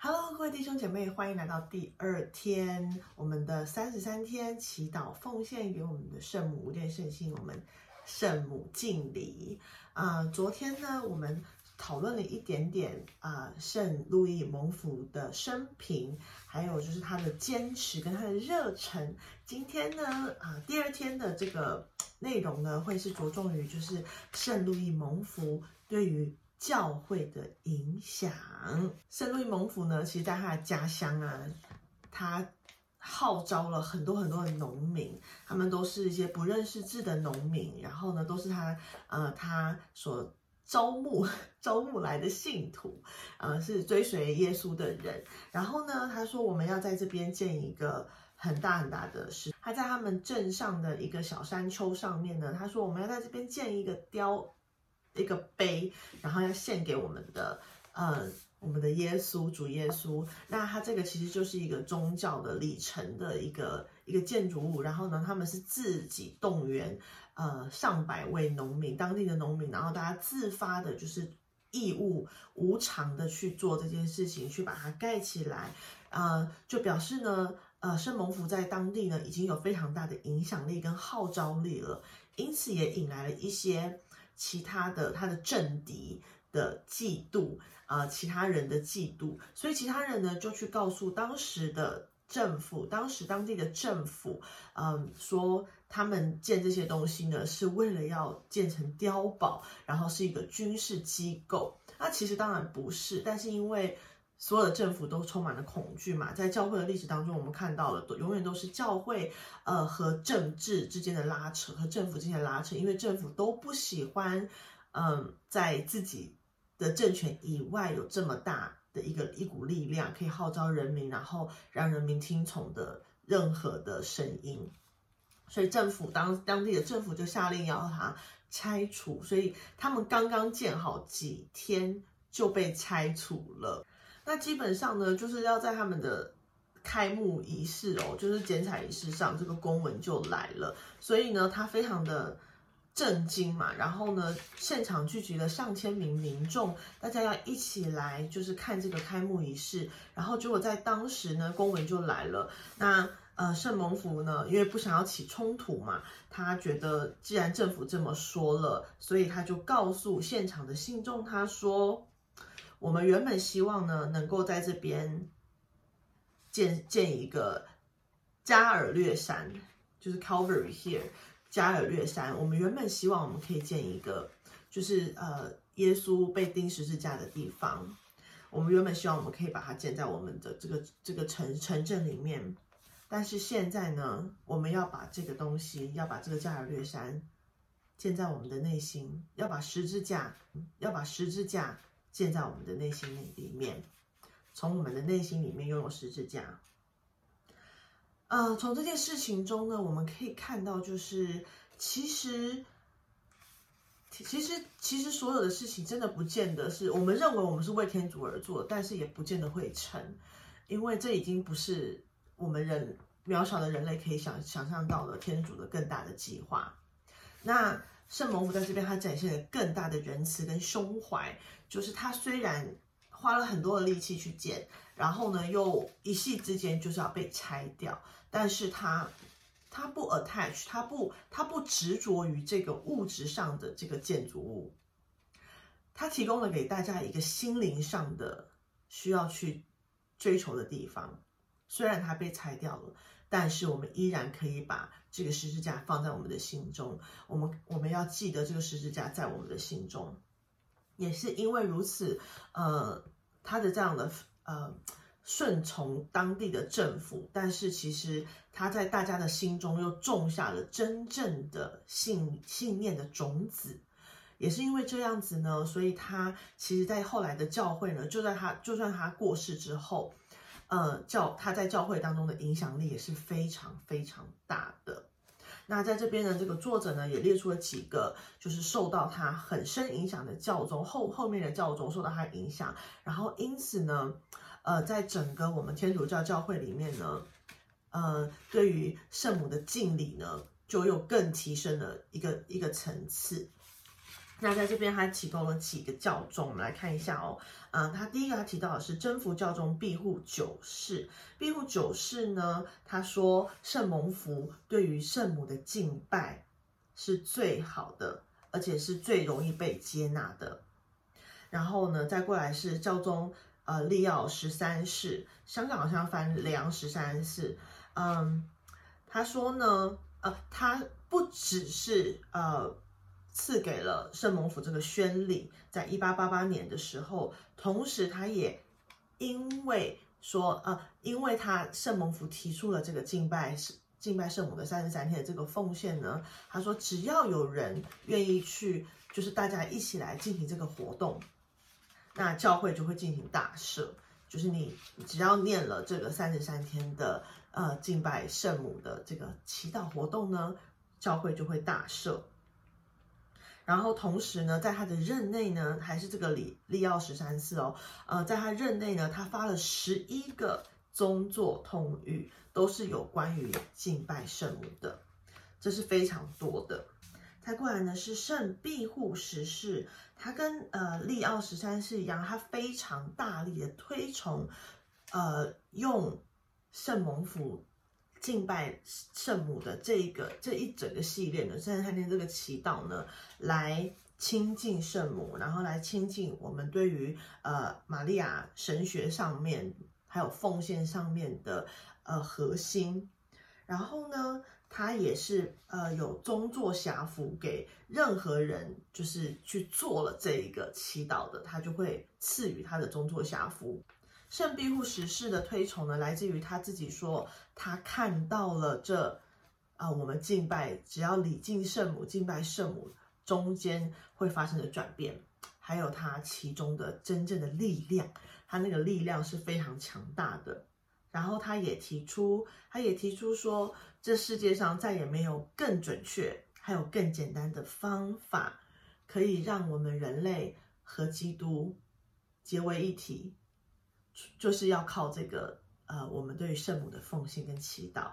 Hello，各位弟兄姐妹，欢迎来到第二天，我们的三十三天祈祷奉献给我们的圣母无殿圣心，我们圣母敬礼。啊、昨天呢，我们讨论了一点点啊、圣路易蒙福的生平，还有就是他的坚持跟他的热忱。今天呢，啊、第二天的这个内容呢，会是着重于就是圣路易蒙福对于教会的影响。圣路易蒙福呢，其实在他的家乡啊，他号召了很多很多的农民，他们都是一些不认识字的农民，然后呢，都是他呃他所招募 招募来的信徒，呃，是追随耶稣的人。然后呢，他说我们要在这边建一个很大很大的石，他在他们镇上的一个小山丘上面呢，他说我们要在这边建一个雕一个碑，然后要献给我们的呃我们的耶稣主耶稣。那它这个其实就是一个宗教的里程的一个一个建筑物，然后呢，他们是自己动员呃上百位农民，当地的农民，然后大家自发的就是义务无偿的去做这件事情，去把它盖起来，呃，就表示呢。呃，圣蒙福在当地呢已经有非常大的影响力跟号召力了，因此也引来了一些其他的他的政敌的嫉妒，呃，其他人的嫉妒，所以其他人呢就去告诉当时的政府，当时当地的政府，嗯，说他们建这些东西呢是为了要建成碉堡，然后是一个军事机构。那其实当然不是，但是因为所有的政府都充满了恐惧嘛，在教会的历史当中，我们看到了，都永远都是教会呃和政治之间的拉扯，和政府之间的拉扯，因为政府都不喜欢，嗯，在自己的政权以外有这么大的一个一股力量，可以号召人民，然后让人民听从的任何的声音，所以政府当当地的政府就下令要它拆除，所以他们刚刚建好几天就被拆除了。那基本上呢，就是要在他们的开幕仪式哦，就是剪彩仪式上，这个公文就来了。所以呢，他非常的震惊嘛。然后呢，现场聚集了上千名民众，大家要一起来，就是看这个开幕仪式。然后结果在当时呢，公文就来了。那呃，圣蒙福呢，因为不想要起冲突嘛，他觉得既然政府这么说了，所以他就告诉现场的信众，他说。我们原本希望呢，能够在这边建建一个加尔略山，就是 Calvary here，加尔略山。我们原本希望我们可以建一个，就是呃耶稣被钉十字架的地方。我们原本希望我们可以把它建在我们的这个这个城城镇里面，但是现在呢，我们要把这个东西，要把这个加尔略山建在我们的内心，要把十字架，要把十字架。建在我们的内心里面，从我们的内心里面拥有十字架。呃，从这件事情中呢，我们可以看到，就是其实，其实，其实所有的事情真的不见得是我们认为我们是为天主而做，但是也不见得会成，因为这已经不是我们人渺小的人类可以想想象到的天主的更大的计划。那圣母府在这边，他展现了更大的仁慈跟胸怀。就是他虽然花了很多的力气去建，然后呢，又一夕之间就是要被拆掉，但是他他不 attach，他不他不执着于这个物质上的这个建筑物，他提供了给大家一个心灵上的需要去追求的地方。虽然它被拆掉了，但是我们依然可以把这个十字架放在我们的心中。我们我们要记得这个十字架在我们的心中。也是因为如此，呃，他的这样的呃顺从当地的政府，但是其实他在大家的心中又种下了真正的信信念的种子。也是因为这样子呢，所以他其实，在后来的教会呢，就在他就算他过世之后，呃，教他在教会当中的影响力也是非常非常大的。那在这边呢，这个作者呢也列出了几个，就是受到他很深影响的教宗后后面的教宗受到他影响，然后因此呢，呃，在整个我们天主教教会里面呢，呃，对于圣母的敬礼呢，就又更提升了一个一个层次。那在这边他提供了几个教宗，我们来看一下哦。嗯，他第一个他提到的是真福教宗庇护九世。庇护九世呢，他说圣蒙福对于圣母的敬拜是最好的，而且是最容易被接纳的。然后呢，再过来是教宗呃利奥十三世，香港好像翻梁十三世。嗯，他说呢，呃，他不只是呃。赐给了圣蒙府这个宣礼，在一八八八年的时候，同时他也因为说，呃，因为他圣蒙府提出了这个敬拜敬拜圣母的三十三天的这个奉献呢，他说只要有人愿意去，就是大家一起来进行这个活动，那教会就会进行大赦，就是你只要念了这个三十三天的呃敬拜圣母的这个祈祷活动呢，教会就会大赦。然后同时呢，在他的任内呢，还是这个利利奥十三世哦，呃，在他任内呢，他发了十一个宗座通谕，都是有关于敬拜圣母的，这是非常多的。再过来呢，是圣庇护十世，他跟呃利奥十三世一样，他非常大力的推崇，呃，用圣蒙福。敬拜圣母的这一个这一整个系列呢，甚至他连这个祈祷呢，来亲近圣母，然后来亲近我们对于呃玛利亚神学上面还有奉献上面的呃核心。然后呢，他也是呃有宗座辖福给任何人，就是去做了这一个祈祷的，他就会赐予他的宗座辖福。圣庇护十世的推崇呢，来自于他自己说，他看到了这啊，我们敬拜只要礼敬圣母、敬拜圣母中间会发生的转变，还有他其中的真正的力量，他那个力量是非常强大的。然后他也提出，他也提出说，这世界上再也没有更准确、还有更简单的方法，可以让我们人类和基督结为一体。就是要靠这个呃，我们对于圣母的奉献跟祈祷。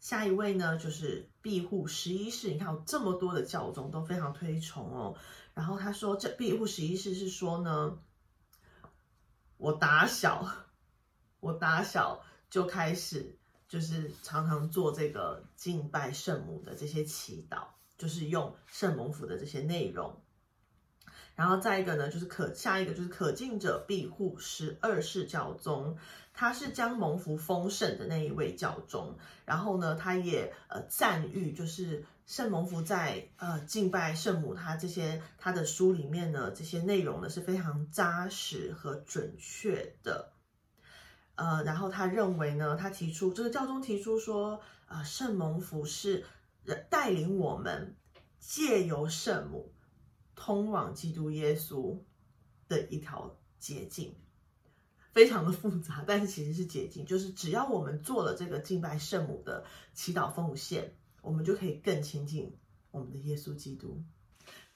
下一位呢，就是庇护十一世。你看，有这么多的教宗都非常推崇哦。然后他说，这庇护十一世是说呢，我打小我打小就开始，就是常常做这个敬拜圣母的这些祈祷，就是用圣母府的这些内容。然后再一个呢，就是可下一个就是可敬者庇护十二世教宗，他是将蒙福丰盛的那一位教宗。然后呢，他也呃赞誉，就是圣蒙福在呃敬拜圣母他这些他的书里面呢，这些内容呢是非常扎实和准确的。呃，然后他认为呢，他提出这个教宗提出说，啊，圣蒙福是带领我们借由圣母。通往基督耶稣的一条捷径，非常的复杂，但是其实是捷径，就是只要我们做了这个敬拜圣母的祈祷奉献，我们就可以更亲近我们的耶稣基督。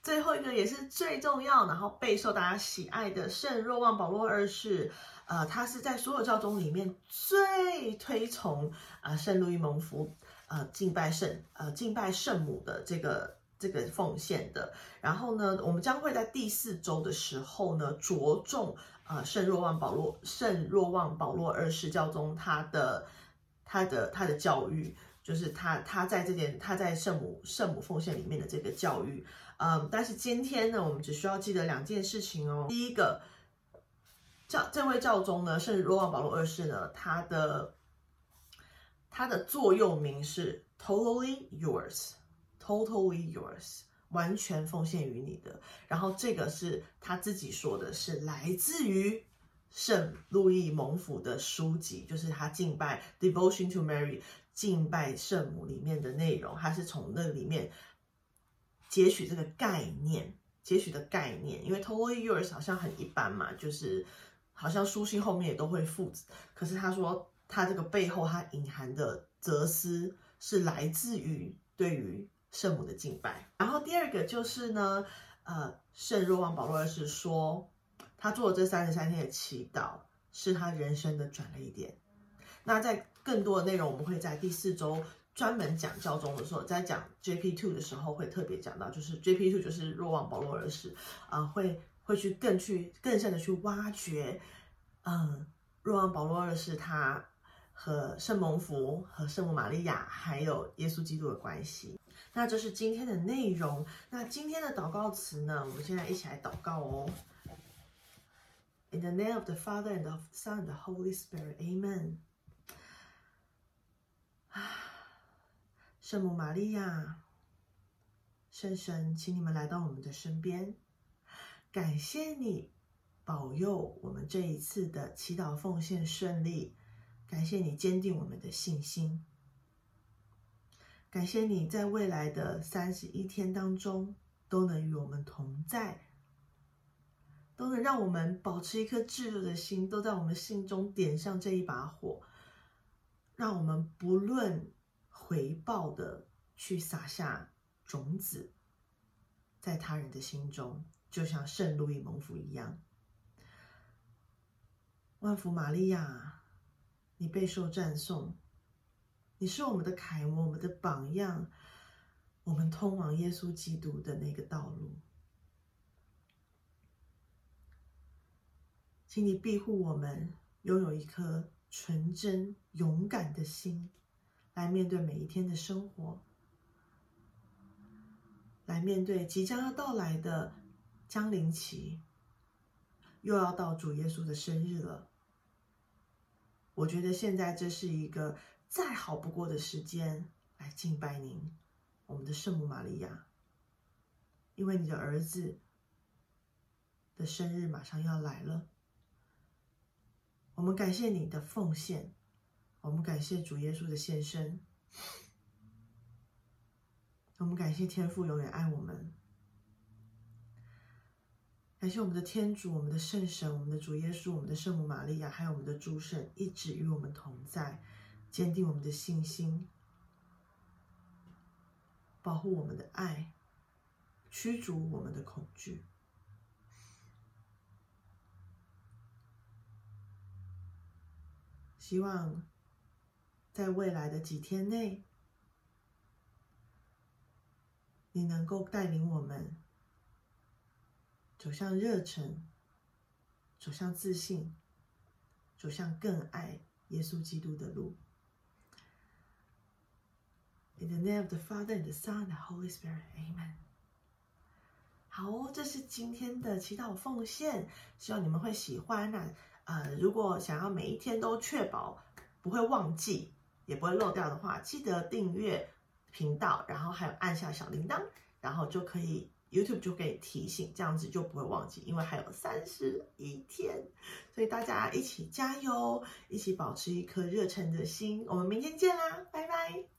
最后一个也是最重要，然后备受大家喜爱的圣若望保罗二世，呃，他是在所有教宗里面最推崇啊圣路易蒙福呃敬拜圣呃敬拜圣母的这个。这个奉献的，然后呢，我们将会在第四周的时候呢，着重啊圣若望保罗圣若望保罗二世教宗他的他的他的教育，就是他他在这件他在圣母圣母奉献里面的这个教育，嗯，但是今天呢，我们只需要记得两件事情哦。第一个教这位教宗呢，圣若望保罗二世呢，他的他的座右铭是 Totally Yours。Totally yours，完全奉献于你的。然后这个是他自己说的，是来自于圣路易蒙福的书籍，就是他敬拜 Devotion to Mary，敬拜圣母里面的内容，他是从那里面截取这个概念，截取的概念。因为 Totally yours 好像很一般嘛，就是好像书信后面也都会附，可是他说他这个背后他隐含的哲思是来自于对于。圣母的敬拜，然后第二个就是呢，呃，圣若望保罗二世说，他做了这三十三天的祈祷是他人生的转捩点。那在更多的内容，我们会在第四周专门讲教宗的时候，在讲 JP Two 的时候会特别讲到，就是 JP Two 就是若望保罗二世啊，会会去更去更深的去挖掘，嗯，若望保罗二世他和圣蒙福和圣母玛利亚还有耶稣基督的关系。那这是今天的内容。那今天的祷告词呢？我们现在一起来祷告哦。In the name of the Father and the Son and the Holy Spirit, Amen. 啊，圣母玛利亚，圣神，请你们来到我们的身边，感谢你保佑我们这一次的祈祷奉献顺利，感谢你坚定我们的信心，感谢你在未来的三十一天当中都能与我们同在。都能让我们保持一颗炙热的心，都在我们心中点上这一把火，让我们不论回报的去撒下种子，在他人的心中，就像圣路易蒙福一样。万福玛利亚，你备受赞颂，你是我们的楷模，我们的榜样，我们通往耶稣基督的那个道路。请你庇护我们，拥有一颗纯真、勇敢的心，来面对每一天的生活，来面对即将要到来的江临期，又要到主耶稣的生日了。我觉得现在这是一个再好不过的时间来敬拜您，我们的圣母玛利亚，因为你的儿子的生日马上要来了。我们感谢你的奉献，我们感谢主耶稣的献身，我们感谢天父永远爱我们，感谢我们的天主、我们的圣神、我们的主耶稣、我们的圣母玛利亚，还有我们的诸圣，一直与我们同在，坚定我们的信心，保护我们的爱，驱逐我们的恐惧。希望在未来的几天内，你能够带领我们走向热忱，走向自信，走向更爱耶稣基督的路。In the name of the Father and the Son and the Holy Spirit, Amen. 好，这是今天的祈祷奉献，希望你们会喜欢那。呃，如果想要每一天都确保不会忘记，也不会漏掉的话，记得订阅频道，然后还有按下小铃铛，然后就可以 YouTube 就可以提醒，这样子就不会忘记，因为还有三十一天，所以大家一起加油，一起保持一颗热忱的心，我们明天见啦，拜拜。